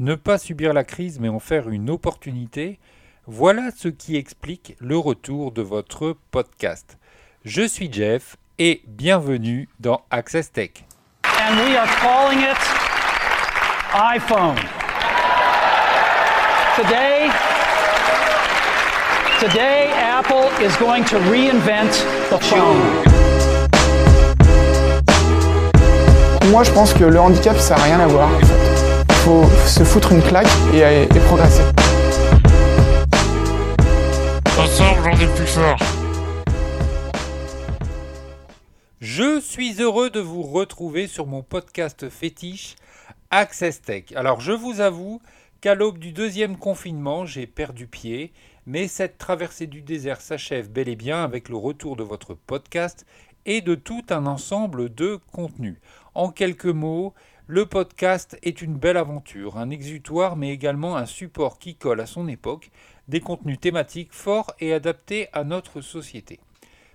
ne pas subir la crise mais en faire une opportunité, voilà ce qui explique le retour de votre podcast. Je suis Jeff et bienvenue dans Access Tech. And we are calling it iPhone. Today, today Apple is going to reinvent the phone. Moi, je pense que le handicap, ça n'a rien à voir. Il faut se foutre une claque et, et progresser. Ensemble, j'en ai plus fort. Je suis heureux de vous retrouver sur mon podcast fétiche Access Tech. Alors, je vous avoue qu'à l'aube du deuxième confinement, j'ai perdu pied, mais cette traversée du désert s'achève bel et bien avec le retour de votre podcast et de tout un ensemble de contenus. En quelques mots, le podcast est une belle aventure, un exutoire, mais également un support qui colle à son époque, des contenus thématiques forts et adaptés à notre société.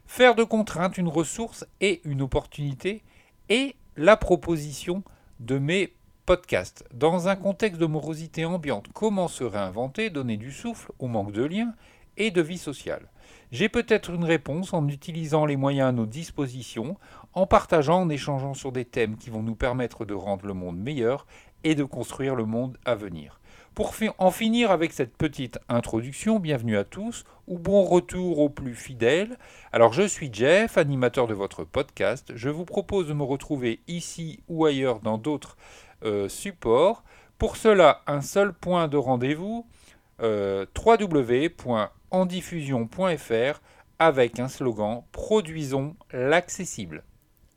Faire de contrainte une ressource et une opportunité est la proposition de mes podcasts. Dans un contexte de morosité ambiante, comment se réinventer, donner du souffle au manque de liens et de vie sociale? J'ai peut-être une réponse en utilisant les moyens à nos dispositions, en partageant, en échangeant sur des thèmes qui vont nous permettre de rendre le monde meilleur et de construire le monde à venir. Pour en finir avec cette petite introduction, bienvenue à tous ou bon retour aux plus fidèles. Alors je suis Jeff, animateur de votre podcast. Je vous propose de me retrouver ici ou ailleurs dans d'autres euh, supports. Pour cela, un seul point de rendez-vous, euh, www.andiffusion.fr avec un slogan Produisons l'accessible.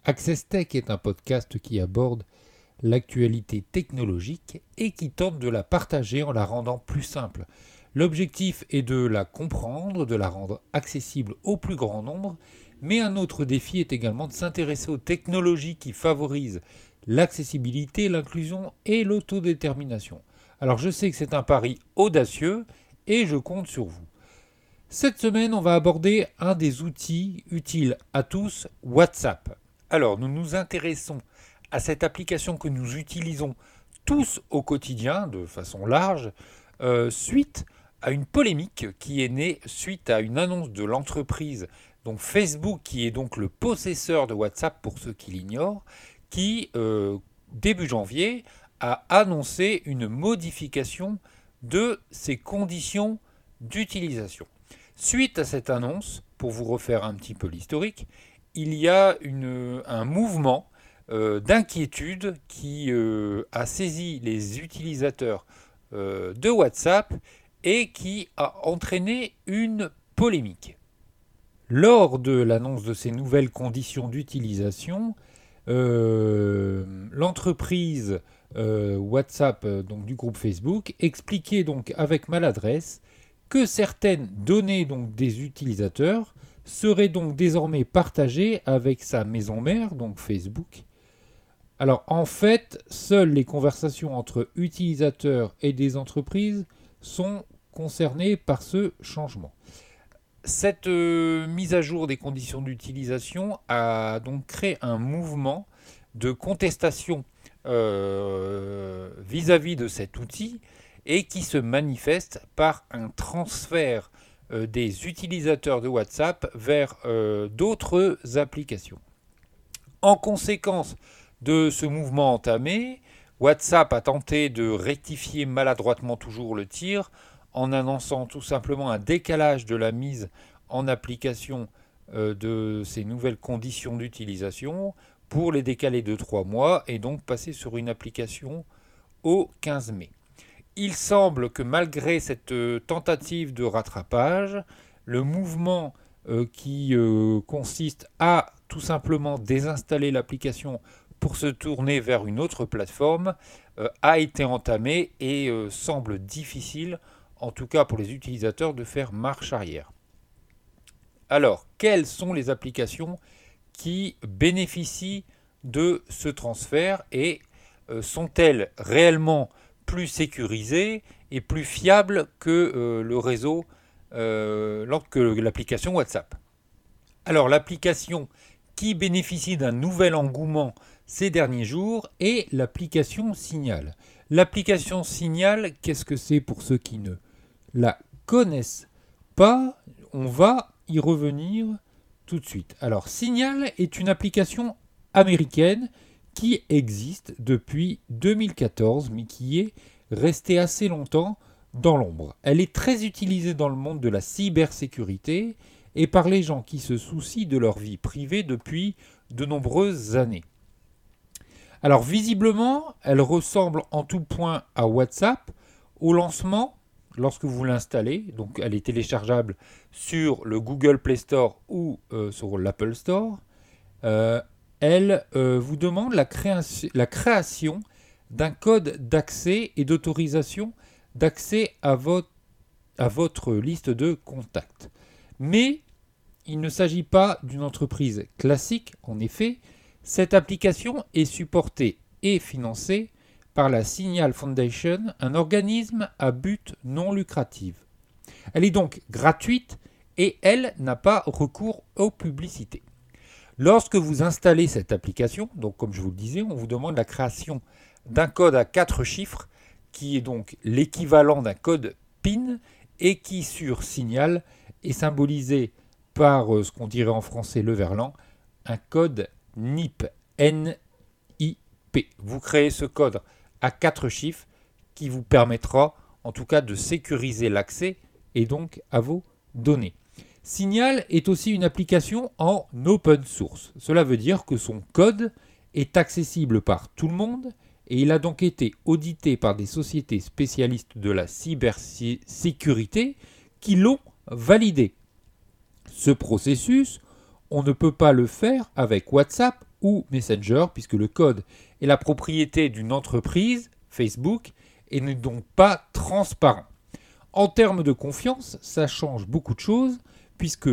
Access Tech est un podcast qui aborde l'actualité technologique et qui tente de la partager en la rendant plus simple. L'objectif est de la comprendre, de la rendre accessible au plus grand nombre, mais un autre défi est également de s'intéresser aux technologies qui favorisent l'accessibilité, l'inclusion et l'autodétermination. Alors je sais que c'est un pari audacieux et je compte sur vous. Cette semaine, on va aborder un des outils utiles à tous, WhatsApp. Alors nous nous intéressons à cette application que nous utilisons tous au quotidien de façon large, euh, suite à une polémique qui est née suite à une annonce de l'entreprise, donc Facebook, qui est donc le possesseur de WhatsApp pour ceux qui l'ignorent, qui, euh, début janvier, a annoncé une modification de ses conditions d'utilisation. Suite à cette annonce, pour vous refaire un petit peu l'historique, il y a un mouvement euh, d'inquiétude qui euh, a saisi les utilisateurs euh, de WhatsApp et qui a entraîné une polémique. Lors de l'annonce de ces nouvelles conditions d'utilisation, l'entreprise WhatsApp du groupe Facebook expliquait donc avec maladresse que certaines données des utilisateurs seraient donc désormais partagées avec sa maison mère donc Facebook alors en fait, seules les conversations entre utilisateurs et des entreprises sont concernées par ce changement. Cette euh, mise à jour des conditions d'utilisation a donc créé un mouvement de contestation euh, vis-à-vis de cet outil et qui se manifeste par un transfert des utilisateurs de WhatsApp vers d'autres applications. En conséquence de ce mouvement entamé, WhatsApp a tenté de rectifier maladroitement toujours le tir en annonçant tout simplement un décalage de la mise en application euh, de ces nouvelles conditions d'utilisation pour les décaler de 3 mois et donc passer sur une application au 15 mai. Il semble que malgré cette euh, tentative de rattrapage, le mouvement euh, qui consiste à tout simplement désinstaller l'application pour se tourner vers une autre plateforme euh, a été entamé et euh, semble difficile, en tout cas pour les utilisateurs, de faire marche arrière. Alors, quelles sont les applications qui bénéficient de ce transfert et euh, sont-elles réellement plus sécurisées et plus fiables que le réseau, que l'application WhatsApp Alors, l'application qui bénéficie d'un nouvel engouement ces derniers jours est l'application Signal. L'application Signal, qu'est-ce que c'est pour ceux qui ne la connaissent pas? On va y revenir tout de suite. Alors Signal est une application américaine qui existe depuis 2014 mais qui est restée assez longtemps dans l'ombre. Elle est très utilisée dans le monde de la cybersécurité et par les gens qui se soucient de leur vie privée depuis de nombreuses années. Alors visiblement, elle ressemble en tout point à WhatsApp. Au lancement, lorsque vous l'installez, donc elle est téléchargeable sur le Google Play Store ou euh, sur l'Apple Store, euh, elle euh, vous demande la, création d'un code d'accès et d'autorisation d'accès à votre liste de contacts. Mais il ne s'agit pas d'une entreprise classique, en effet, cette application est supportée et financée par la Signal Foundation, un organisme à but non lucratif. Elle est donc gratuite et elle n'a pas recours aux publicités. Lorsque vous installez cette application, donc comme je vous le disais, on vous demande la création d'un code à quatre chiffres qui est donc l'équivalent d'un code PIN et qui sur Signal est symbolisé par euh, ce qu'on dirait en français le verlan, un code NIP. N-I-P. Vous créez ce code à quatre chiffres qui vous permettra en tout cas de sécuriser l'accès et donc à vos données. Signal est aussi une application en open source. Cela veut dire que son code est accessible par tout le monde et il a donc été audité par des sociétés spécialistes de la cybersécurité qui l'ont validé. Ce processus, on ne peut pas le faire avec WhatsApp ou Messenger, puisque le code est la propriété d'une entreprise, Facebook, et n'est donc pas transparent. En termes de confiance, ça change beaucoup de choses, puisque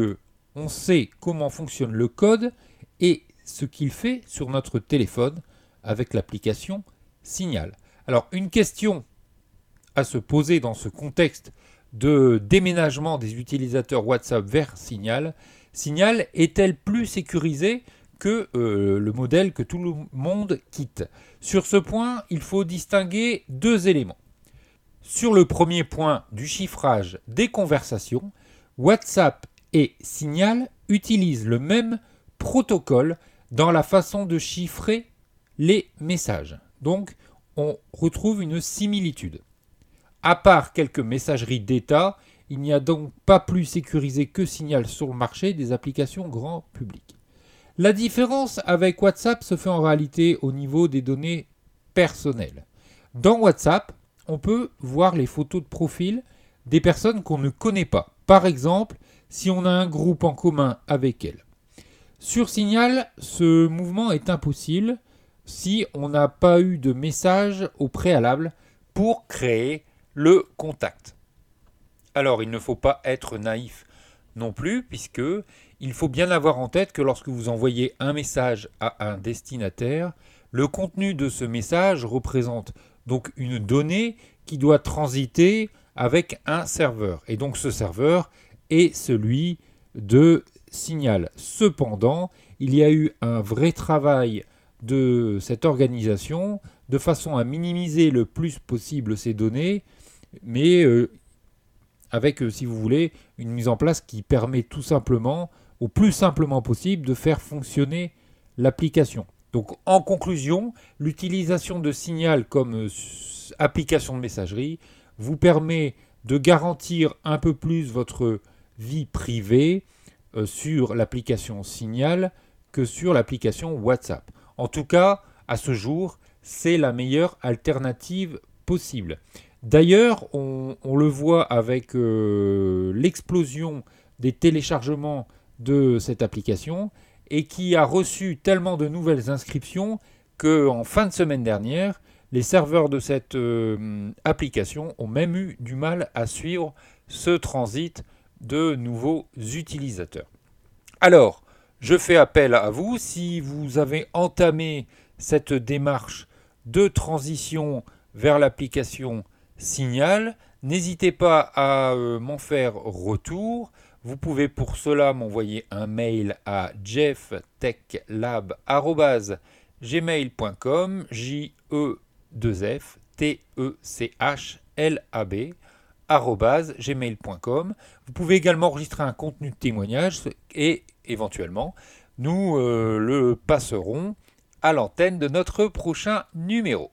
on sait comment fonctionne le code et ce qu'il fait sur notre téléphone avec l'application Signal. Alors une question à se poser dans ce contexte de déménagement des utilisateurs WhatsApp vers Signal, Signal est-elle plus sécurisée que euh, le modèle que tout le monde quitte? Sur ce point, il faut distinguer deux éléments. Sur le premier point du chiffrage des conversations, WhatsApp et Signal utilisent le même protocole dans la façon de chiffrer les messages. Donc, on retrouve une similitude. À part quelques messageries d'État, il n'y a donc pas plus sécurisé que Signal sur le marché des applications grand public. La différence avec WhatsApp se fait en réalité au niveau des données personnelles. Dans WhatsApp, on peut voir les photos de profil des personnes qu'on ne connaît pas. Par exemple, si on a un groupe en commun avec elles. Sur Signal, ce mouvement est impossible si on n'a pas eu de message au préalable pour créer le contact. Alors, il ne faut pas être naïf non plus, puisque il faut bien avoir en tête que lorsque vous envoyez un message à un destinataire, le contenu de ce message représente donc une donnée qui doit transiter avec un serveur. Et donc ce serveur est celui de Signal. Cependant, il y a eu un vrai travail de cette organisation de façon à minimiser le plus possible ces données, mais euh, avec, euh, si vous voulez, une mise en place qui permet tout simplement, au plus simplement possible, de faire fonctionner l'application. Donc en conclusion, l'utilisation de Signal comme euh, application de messagerie vous permet de garantir un peu plus votre vie privée sur l'application Signal que sur l'application WhatsApp. En tout cas, à ce jour, c'est la meilleure alternative possible. D'ailleurs, on, le voit avec euh, l'explosion des téléchargements de cette application et qui a reçu tellement de nouvelles inscriptions qu'en fin de semaine dernière, les serveurs de cette euh, application ont même eu du mal à suivre ce transit de nouveaux utilisateurs. Alors, je fais appel à vous si vous avez entamé cette démarche de transition vers l'application Signal. N'hésitez pas à euh, m'en faire retour. Vous pouvez pour cela m'envoyer un mail à jefftechlab.gmail.com J-E-2-F-T-E-C-H-L-A-B gmail.com. Vous pouvez également enregistrer un contenu de témoignage et éventuellement nous euh, le passerons à l'antenne de notre prochain numéro.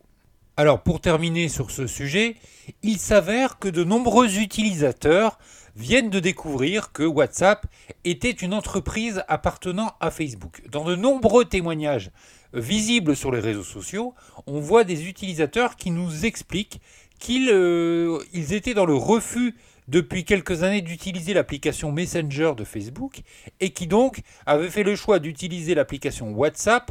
Alors pour terminer sur ce sujet, il s'avère que de nombreux utilisateurs viennent de découvrir que WhatsApp était une entreprise appartenant à Facebook. Dans de nombreux témoignages visibles sur les réseaux sociaux, on voit des utilisateurs qui nous expliquent qu'ils euh, étaient dans le refus depuis quelques années d'utiliser l'application Messenger de Facebook et qui donc avaient fait le choix d'utiliser l'application WhatsApp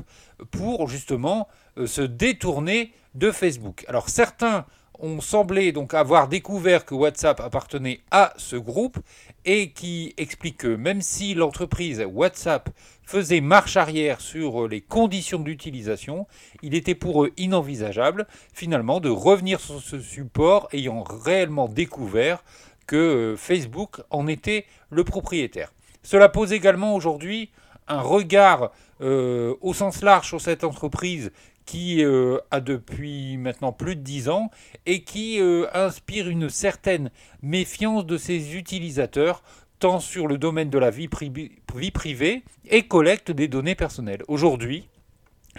pour justement euh, se détourner de Facebook. Alors certains ont semblé donc avoir découvert que WhatsApp appartenait à ce groupe et qui explique que même si l'entreprise WhatsApp faisait marche arrière sur les conditions d'utilisation, il était pour eux inenvisageable finalement de revenir sur ce support ayant réellement découvert que euh, Facebook en était le propriétaire. Cela pose également aujourd'hui un regard euh, au sens large sur cette entreprise qui euh, a depuis maintenant plus de 10 ans et qui euh, inspire une certaine méfiance de ses utilisateurs tant sur le domaine de la vie, privée et collecte des données personnelles. Aujourd'hui,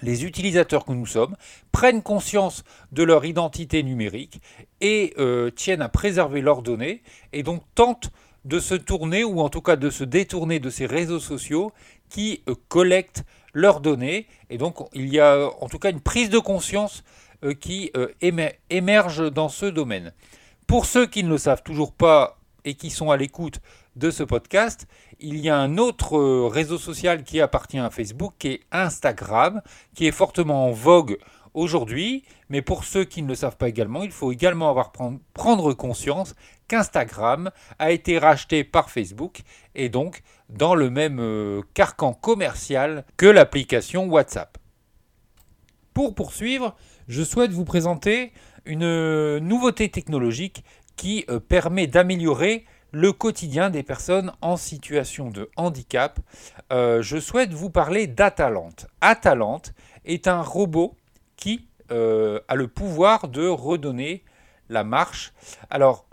les utilisateurs que nous sommes prennent conscience de leur identité numérique et euh, tiennent à préserver leurs données et donc tentent de se tourner ou en tout cas de se détourner de ces réseaux sociaux qui collectent leurs données. Et donc, il y a en tout cas une prise de conscience euh, qui euh, émerge dans ce domaine. Pour ceux qui ne le savent toujours pas et qui sont à l'écoute de ce podcast, il y a un autre euh, réseau social qui appartient à Facebook, qui est Instagram, qui est fortement en vogue aujourd'hui. Mais pour ceux qui ne le savent pas également, il faut également avoir prendre conscience qu'Instagram a été racheté par Facebook et donc dans le même euh, carcan commercial que l'application WhatsApp. Pour poursuivre, je souhaite vous présenter une euh, nouveauté technologique qui euh, permet d'améliorer le quotidien des personnes en situation de handicap. je souhaite vous parler d'Atalante. Atalante est un robot qui a le pouvoir de redonner la marche. Alors,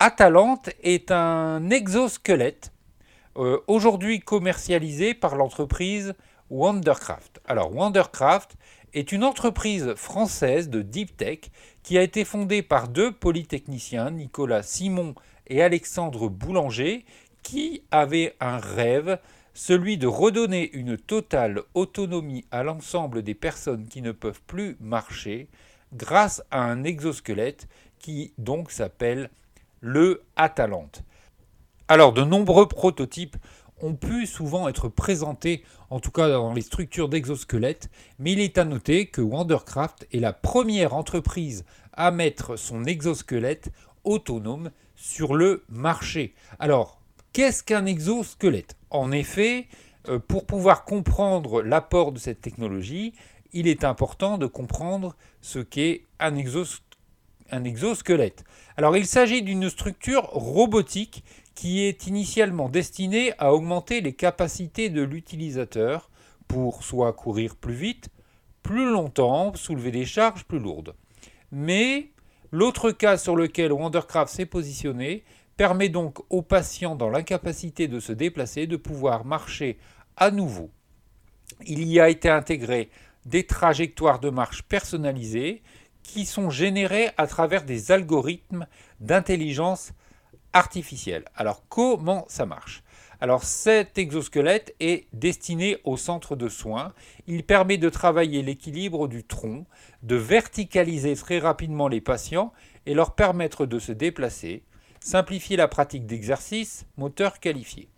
Atalante est un exosquelette euh, aujourd'hui commercialisé par l'entreprise Wondercraft. Alors Wondercraft est une entreprise française de deep tech qui a été fondée par deux polytechniciens, Nicolas Simon et Alexandre Boulanger, qui avaient un rêve, celui de redonner une totale autonomie à l'ensemble des personnes qui ne peuvent plus marcher grâce à un exosquelette qui donc s'appelle le Atalante. Alors, de nombreux prototypes ont pu souvent être présentés, en tout cas dans les structures d'exosquelettes, mais il est à noter que Wondercraft est la première entreprise à mettre son exosquelette autonome sur le marché. Alors, qu'est-ce qu'un exosquelette? En effet, euh, pour pouvoir comprendre l'apport de cette technologie, il est important de comprendre ce qu'est un exosquelette. Alors, il s'agit d'une structure robotique qui est initialement destiné à augmenter les capacités de l'utilisateur pour soit courir plus vite, plus longtemps, soulever des charges plus lourdes. Mais l'autre cas sur lequel Wondercraft s'est positionné permet donc aux patients dans l'incapacité de se déplacer de pouvoir marcher à nouveau. Il y a été intégré des trajectoires de marche personnalisées qui sont générées à travers des algorithmes d'intelligence artificielle. Alors comment ça marche? Alors cet exosquelette est destiné au centre de soins. Il permet de travailler l'équilibre du tronc, de verticaliser très rapidement les patients et leur permettre de se déplacer, simplifier la pratique d'exercice moteur qualifié.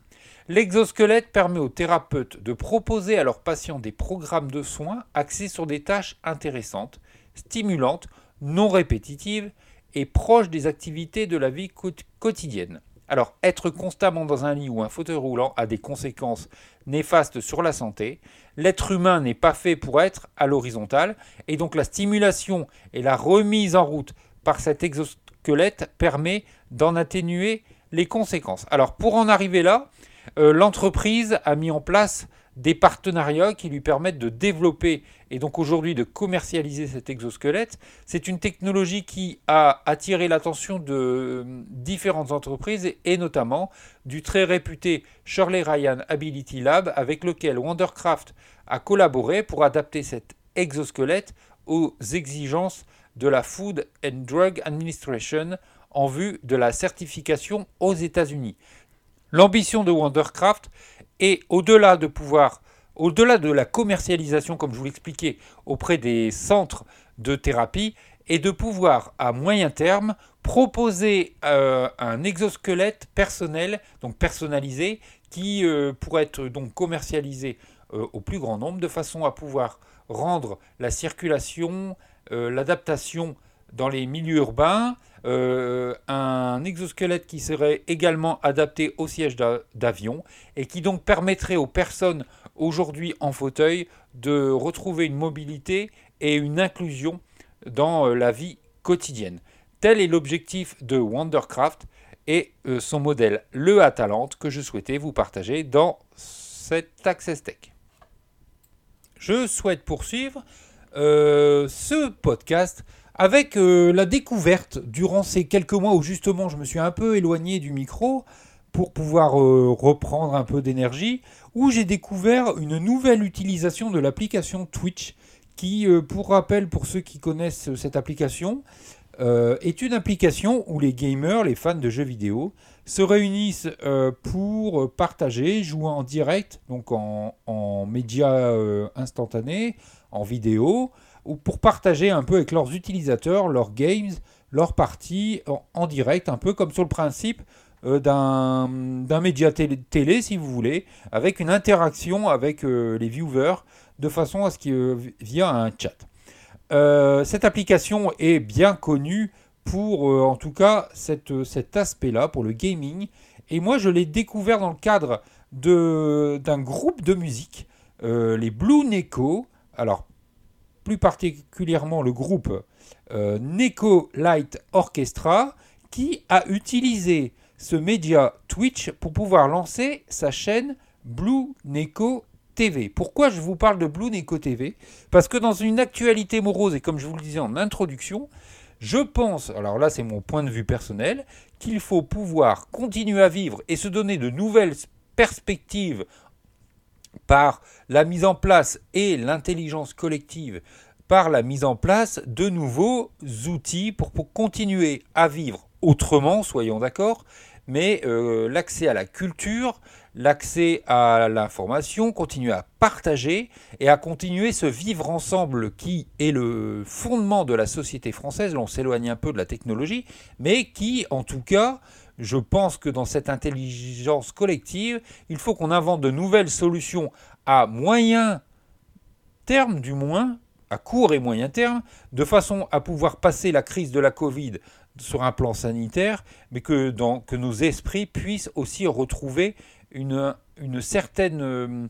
L'exosquelette permet aux thérapeutes de proposer à leurs patients des programmes de soins axés sur des tâches intéressantes, stimulantes, non répétitives et proche des activités de la vie quotidienne. Alors, être constamment dans un lit ou un fauteuil roulant a des conséquences néfastes sur la santé. L'être humain n'est pas fait pour être à l'horizontale, et donc la stimulation et la remise en route par cet exosquelette permet d'en atténuer les conséquences. Alors, pour en arriver là, euh, l'entreprise a mis en place des partenariats qui lui permettent de développer et donc aujourd'hui de commercialiser cet exosquelette. C'est une technologie qui a attiré l'attention de euh, différentes entreprises et notamment du très réputé Shirley Ryan Ability Lab avec lequel Wondercraft a collaboré pour adapter cet exosquelette aux exigences de la Food and Drug Administration en vue de la certification aux États-Unis. L'ambition de Wondercraft est au-delà de pouvoir, au-delà de la commercialisation, comme je vous l'expliquais, auprès des centres de thérapie, et de pouvoir à moyen terme proposer euh, un exosquelette personnel, donc personnalisé, qui euh, pourrait être donc commercialisé euh, au plus grand nombre, de façon à pouvoir rendre la circulation, l'adaptation dans les milieux urbains, euh, un exosquelette qui serait également adapté au siège d'avion et qui donc permettrait aux personnes aujourd'hui en fauteuil de retrouver une mobilité et une inclusion dans euh, la vie quotidienne. Tel est l'objectif de Wondercraft et euh, son modèle, le Atalante, que je souhaitais vous partager dans cet Access Tech. Je souhaite poursuivre ce podcast avec euh, la découverte, durant ces quelques mois où justement je me suis un peu éloigné du micro pour pouvoir euh, reprendre un peu d'énergie, où j'ai découvert une nouvelle utilisation de l'application Twitch, qui, euh, pour rappel, pour ceux qui connaissent cette application, est une application où les gamers, les fans de jeux vidéo, se réunissent pour partager, jouer en direct, donc en, en médias instantanés, en vidéo, pour partager un peu avec leurs utilisateurs leurs games, leurs parties en, direct, un peu comme sur le principe euh, d'un média télé, si vous voulez, avec une interaction avec euh, les viewers de façon à ce qu'il euh, via un chat. cette application est bien connue pour en tout cas cet aspect-là, pour le gaming. Et moi je l'ai découvert dans le cadre d'un groupe de musique, les Blue Neko. Alors plus particulièrement le groupe euh, Neko Light Orchestra, qui a utilisé ce média Twitch pour pouvoir lancer sa chaîne Blue Neko TV. Pourquoi je vous parle de Blue Neko TV Parce que dans une actualité morose, et comme je vous le disais en introduction, je pense, alors là c'est mon point de vue personnel, qu'il faut pouvoir continuer à vivre et se donner de nouvelles perspectives par la mise en place et l'intelligence collective, par la mise en place de nouveaux outils pour, continuer à vivre autrement, soyons d'accord, mais euh, l'accès à la culture, l'accès à l'information, continuer à partager et à continuer ce vivre ensemble qui est le fondement de la société française. Là, on s'éloigne un peu de la technologie, mais qui, en tout cas, je pense que dans cette intelligence collective, il faut qu'on invente de nouvelles solutions à moyen terme, du moins, à court et moyen terme, de façon à pouvoir passer la crise de la Covid sur un plan sanitaire, mais que, nos esprits puissent aussi retrouver une, une certaine euh,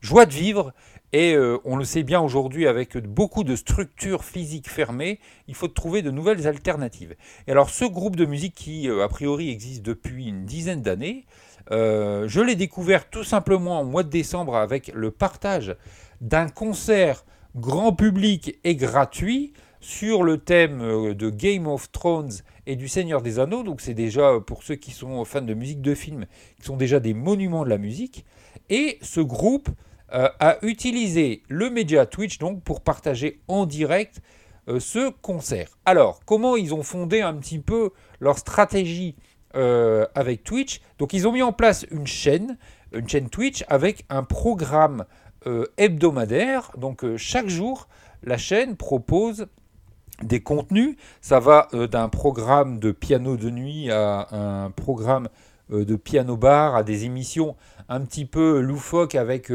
joie de vivre. Et euh, on le sait bien aujourd'hui avec beaucoup de structures physiques fermées, il faut trouver de nouvelles alternatives. Et alors ce groupe de musique qui euh, a priori existe depuis une dizaine d'années, je l'ai découvert tout simplement au mois de décembre avec le partage d'un concert grand public et gratuit sur le thème euh, de Game of Thrones et du Seigneur des Anneaux. Donc c'est déjà, pour ceux qui sont fans de musique de film, qui sont déjà des monuments de la musique. Et ce groupe euh, a utilisé le média Twitch donc pour partager en direct euh, ce concert. Alors, comment ils ont fondé un petit peu leur stratégie avec Twitch? Donc ils ont mis en place une chaîne, une chaîne Twitch avec un programme euh, hebdomadaire. Donc euh, chaque jour, la chaîne propose des contenus. Ça va euh, d'un programme de piano de nuit à un programme de piano bar, à des émissions un petit peu loufoques avec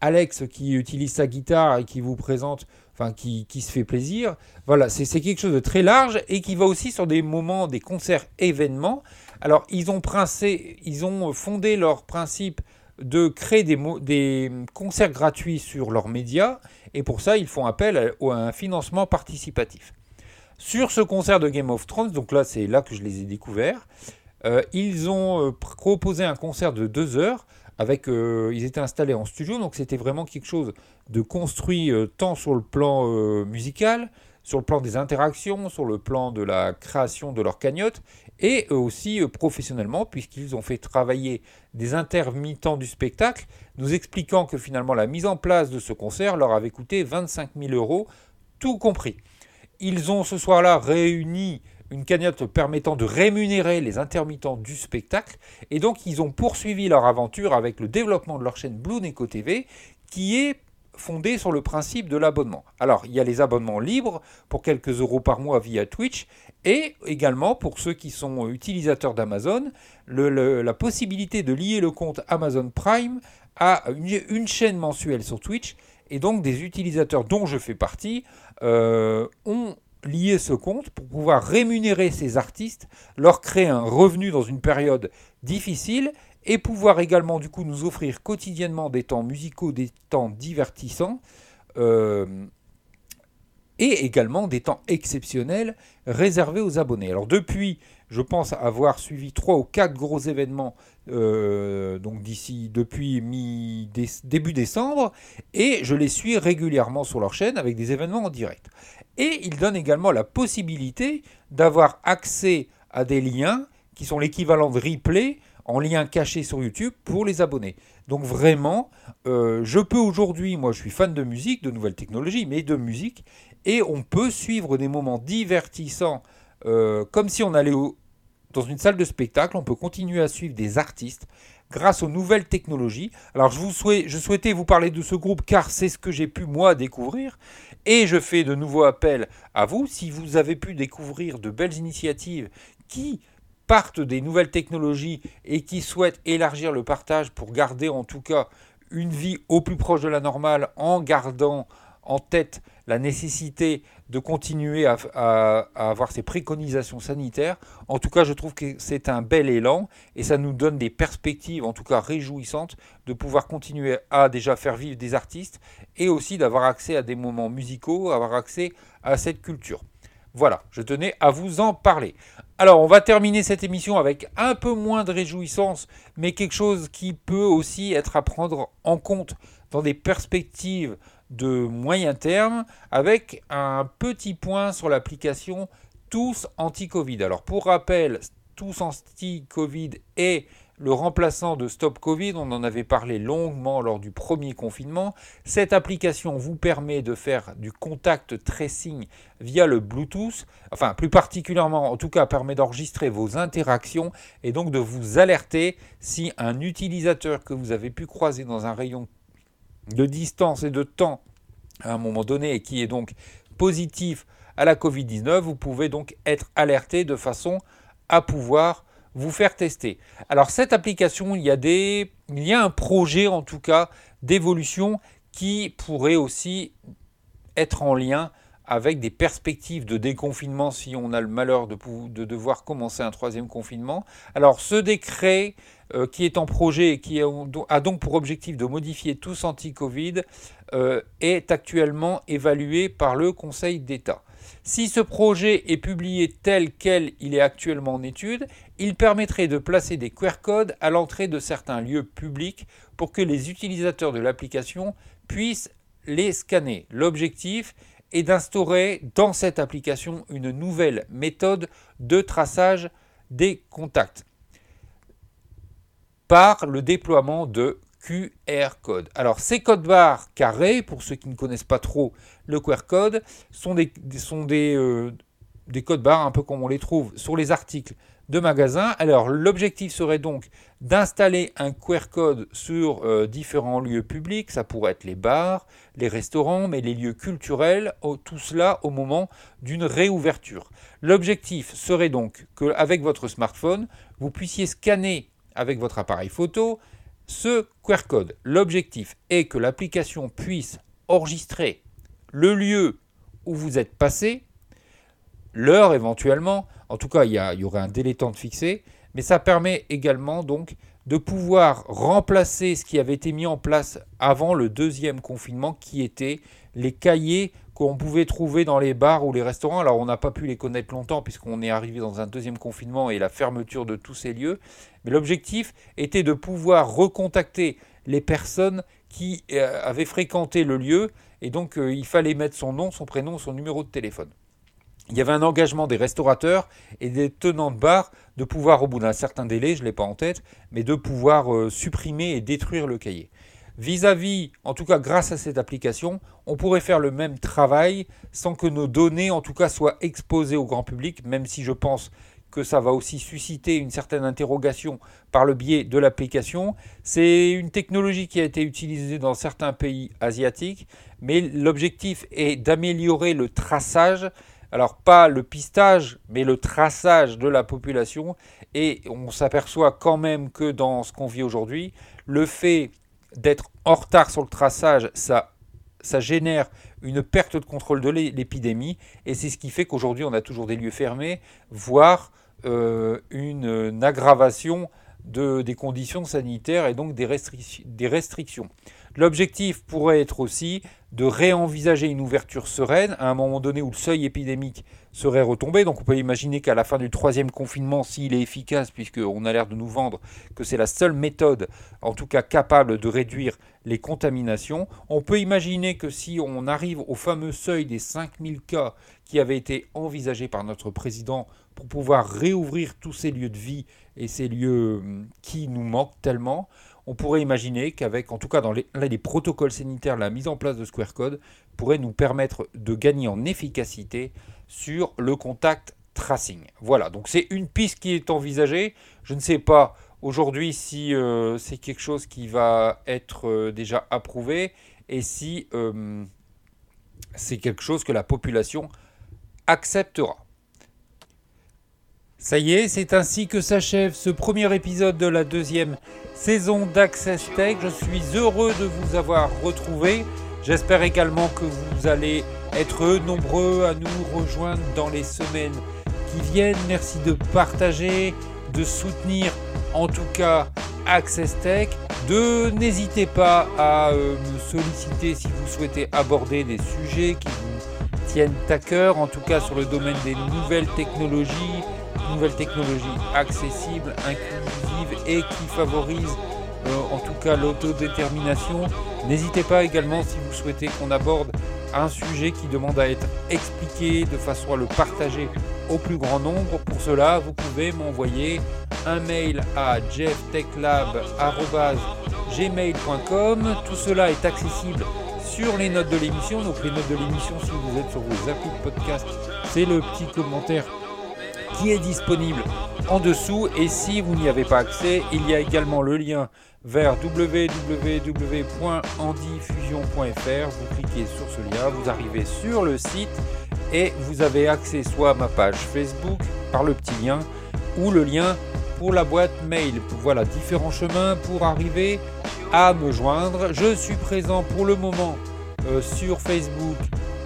Alex qui utilise sa guitare et qui vous présente, enfin qui, qui se fait plaisir. Voilà, c'est quelque chose de très large et qui va aussi sur des moments, des concerts événements. Alors ils ont, princé, ils ont fondé leur principe de créer des, des, concerts gratuits sur leurs médias, et pour ça, ils font appel à, un financement participatif. Sur ce concert de Game of Thrones, donc là, c'est là que je les ai découverts, euh, ils ont euh, proposé un concert de deux heures avec, euh, ils étaient installés en studio, donc c'était vraiment quelque chose de construit tant sur le plan musical, sur le plan des interactions, sur le plan de la création de leur cagnotte, et aussi professionnellement, puisqu'ils ont fait travailler des intermittents du spectacle, nous expliquant que finalement la mise en place de ce concert leur avait coûté 25 000 euros, tout compris. Ils ont ce soir-là réuni une cagnotte permettant de rémunérer les intermittents du spectacle. Et donc, ils ont poursuivi leur aventure avec le développement de leur chaîne Blue Neko TV, qui est fondée sur le principe de l'abonnement. Alors, il y a les abonnements libres pour quelques euros par mois via Twitch, et également pour ceux qui sont utilisateurs d'Amazon, la possibilité de lier le compte Amazon Prime à une, chaîne mensuelle sur Twitch, et donc des utilisateurs dont je fais partie euh, ont lier ce compte pour pouvoir rémunérer ces artistes, leur créer un revenu dans une période difficile et pouvoir également du coup nous offrir quotidiennement des temps musicaux, des temps divertissants euh, et également des temps exceptionnels réservés aux abonnés. Alors depuis, je pense avoir suivi trois ou quatre gros événements euh, donc d'ici depuis mi début décembre et je les suis régulièrement sur leur chaîne avec des événements en direct. Et il donne également la possibilité d'avoir accès à des liens qui sont l'équivalent de replay en lien caché sur YouTube pour les abonnés. Donc vraiment, euh, je peux aujourd'hui, moi je suis fan de musique, de nouvelles technologies, mais de musique, et on peut suivre des moments divertissants euh, comme si on allait dans une salle de spectacle, on peut continuer à suivre des artistes grâce aux nouvelles technologies. Alors je, souhaitais vous parler de ce groupe car c'est ce que j'ai pu moi découvrir et je fais de nouveaux appels à vous. Si vous avez pu découvrir de belles initiatives qui partent des nouvelles technologies et qui souhaitent élargir le partage pour garder en tout cas une vie au plus proche de la normale en gardant en tête la nécessité de continuer à, avoir ces préconisations sanitaires. En tout cas, je trouve que c'est un bel élan et ça nous donne des perspectives, en tout cas réjouissantes, de pouvoir continuer à déjà faire vivre des artistes et aussi d'avoir accès à des moments musicaux, avoir accès à cette culture. Voilà, je tenais à vous en parler. Alors, on va terminer cette émission avec un peu moins de réjouissance, mais quelque chose qui peut aussi être à prendre en compte dans des perspectives de moyen terme avec un petit point sur l'application Tous Anti-Covid. Alors pour rappel, Tous Anti-Covid est le remplaçant de Stop Covid, on en avait parlé longuement lors du premier confinement. Cette application vous permet de faire du contact tracing via le Bluetooth, enfin plus particulièrement en tout cas permet d'enregistrer vos interactions et donc de vous alerter si un utilisateur que vous avez pu croiser dans un rayon de distance et de temps à un moment donné et qui est donc positif à la Covid-19, vous pouvez donc être alerté de façon à pouvoir vous faire tester. Alors cette application, il y a, des, il y a un projet en tout cas d'évolution qui pourrait aussi être en lien avec des perspectives de déconfinement si on a le malheur de, de devoir commencer un troisième confinement. Alors ce décret euh, qui est en projet et qui a donc pour objectif de modifier tous anti-Covid euh, est actuellement évalué par le Conseil d'État. Si ce projet est publié tel quel il est actuellement en étude, il permettrait de placer des QR codes à l'entrée de certains lieux publics pour que les utilisateurs de l'application puissent les scanner. L'objectif est d'instaurer dans cette application une nouvelle méthode de traçage des contacts par le déploiement de QR code. Alors ces codes barres carrés, pour ceux qui ne connaissent pas trop le QR code, sont des, sont euh, des codes barres un peu comme on les trouve sur les articles de magasins. Alors l'objectif serait donc d'installer un QR code sur euh, différents lieux publics, ça pourrait être les bars, les restaurants, mais les lieux culturels, tout cela au moment d'une réouverture. L'objectif serait donc qu'avec votre smartphone, vous puissiez scanner avec votre appareil photo ce QR code. L'objectif est que l'application puisse enregistrer le lieu où vous êtes passé, l'heure éventuellement, en tout cas il y, aurait un délai temps de fixé, mais ça permet également donc de pouvoir remplacer ce qui avait été mis en place avant le deuxième confinement qui était les cahiers qu'on pouvait trouver dans les bars ou les restaurants. Alors on n'a pas pu les connaître longtemps puisqu'on est arrivé dans un deuxième confinement et la fermeture de tous ces lieux. Mais l'objectif était de pouvoir recontacter les personnes qui euh, avaient fréquenté le lieu et donc euh, il fallait mettre son nom, son prénom, son numéro de téléphone. Il y avait un engagement des restaurateurs et des tenants de bar de pouvoir, au bout d'un certain délai, je ne l'ai pas en tête, mais de pouvoir euh, supprimer et détruire le cahier. Vis-à-vis, en tout cas grâce à cette application, on pourrait faire le même travail sans que nos données, en tout cas, soient exposées au grand public, même si je pense que ça va aussi susciter une certaine interrogation par le biais de l'application. C'est une technologie qui a été utilisée dans certains pays asiatiques, mais l'objectif est d'améliorer le traçage alors pas le pistage, mais le traçage de la population. Et on s'aperçoit quand même que dans ce qu'on vit aujourd'hui, le fait d'être en retard sur le traçage, ça, ça génère une perte de contrôle de l'épidémie. Et c'est ce qui fait qu'aujourd'hui, on a toujours des lieux fermés, voire euh, une, aggravation de, des conditions sanitaires et donc des restrictions. L'objectif pourrait être aussi de réenvisager une ouverture sereine à un moment donné où le seuil épidémique serait retombé. Donc on peut imaginer qu'à la fin du troisième confinement, s'il est efficace, puisqu'on a l'air de nous vendre que c'est la seule méthode, en tout cas capable de réduire les contaminations, on peut imaginer que si on arrive au fameux seuil des 5000 cas qui avait été envisagé par notre président pour pouvoir réouvrir tous ces lieux de vie et ces lieux hum, qui nous manquent tellement, on pourrait imaginer qu'avec, en tout cas dans les, protocoles sanitaires, la mise en place de Square Code pourrait nous permettre de gagner en efficacité sur le contact tracing. Voilà, donc c'est une piste qui est envisagée. Je ne sais pas aujourd'hui si euh, c'est quelque chose qui va être euh, déjà approuvé et si euh, c'est quelque chose que la population acceptera. Ça y est, c'est ainsi que s'achève ce premier épisode de la deuxième saison d'Access Tech. Je suis heureux de vous avoir retrouvé. J'espère également que vous allez être nombreux à nous rejoindre dans les semaines qui viennent. Merci de partager, de soutenir en tout cas Access Tech. De n'hésitez pas à euh, me solliciter si vous souhaitez aborder des sujets qui vous tiennent à cœur, en tout cas sur le domaine des nouvelles technologies, nouvelles technologies accessibles, inclusives et qui favorisent euh, en tout cas l'autodétermination. N'hésitez pas également si vous souhaitez qu'on aborde un sujet qui demande à être expliqué de façon à le partager au plus grand nombre. Pour cela, vous pouvez m'envoyer un mail à jefftechlab.gmail.com. Tout cela est accessible sur les notes de l'émission. Donc les notes de l'émission, si vous êtes sur vos applis de podcast, c'est le petit commentaire qui est disponible en dessous. Et si vous n'y avez pas accès, il y a également le lien vers www.andifusion.fr. Vous cliquez sur ce lien, vous arrivez sur le site et vous avez accès soit à ma page Facebook par le petit lien ou le lien pour la boîte mail. Voilà, différents chemins pour arriver à me joindre. Je suis présent pour le moment euh, sur Facebook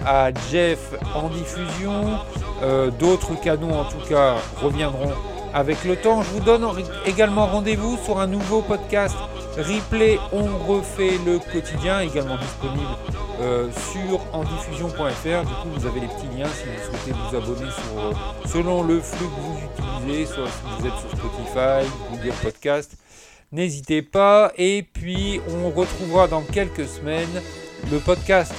à Jeff en diffusion. Euh, d'autres canaux en tout cas reviendront avec le temps. Je vous donne également rendez-vous sur un nouveau podcast Replay On refait le quotidien, également disponible euh, sur endiffusion.fr. Du coup, vous avez les petits liens si vous souhaitez vous abonner sur, euh, selon le flux que vous utilisez, soit si vous êtes sur Spotify, Google Podcast. N'hésitez pas. Et puis, on retrouvera dans quelques semaines le podcast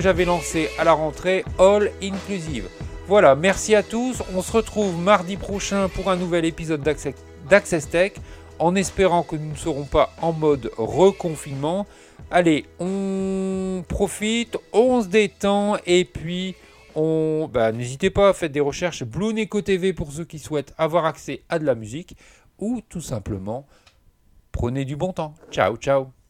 j'avais lancé à la rentrée, All Inclusive. Voilà, merci à tous. On se retrouve mardi prochain pour un nouvel épisode d'Access Tech, en espérant que nous ne serons pas en mode reconfinement. Allez, on profite, on se détend et puis on, bah, n'hésitez pas à faire des recherches Blue Neko TV pour ceux qui souhaitent avoir accès à de la musique ou tout simplement prenez du bon temps. Ciao, ciao.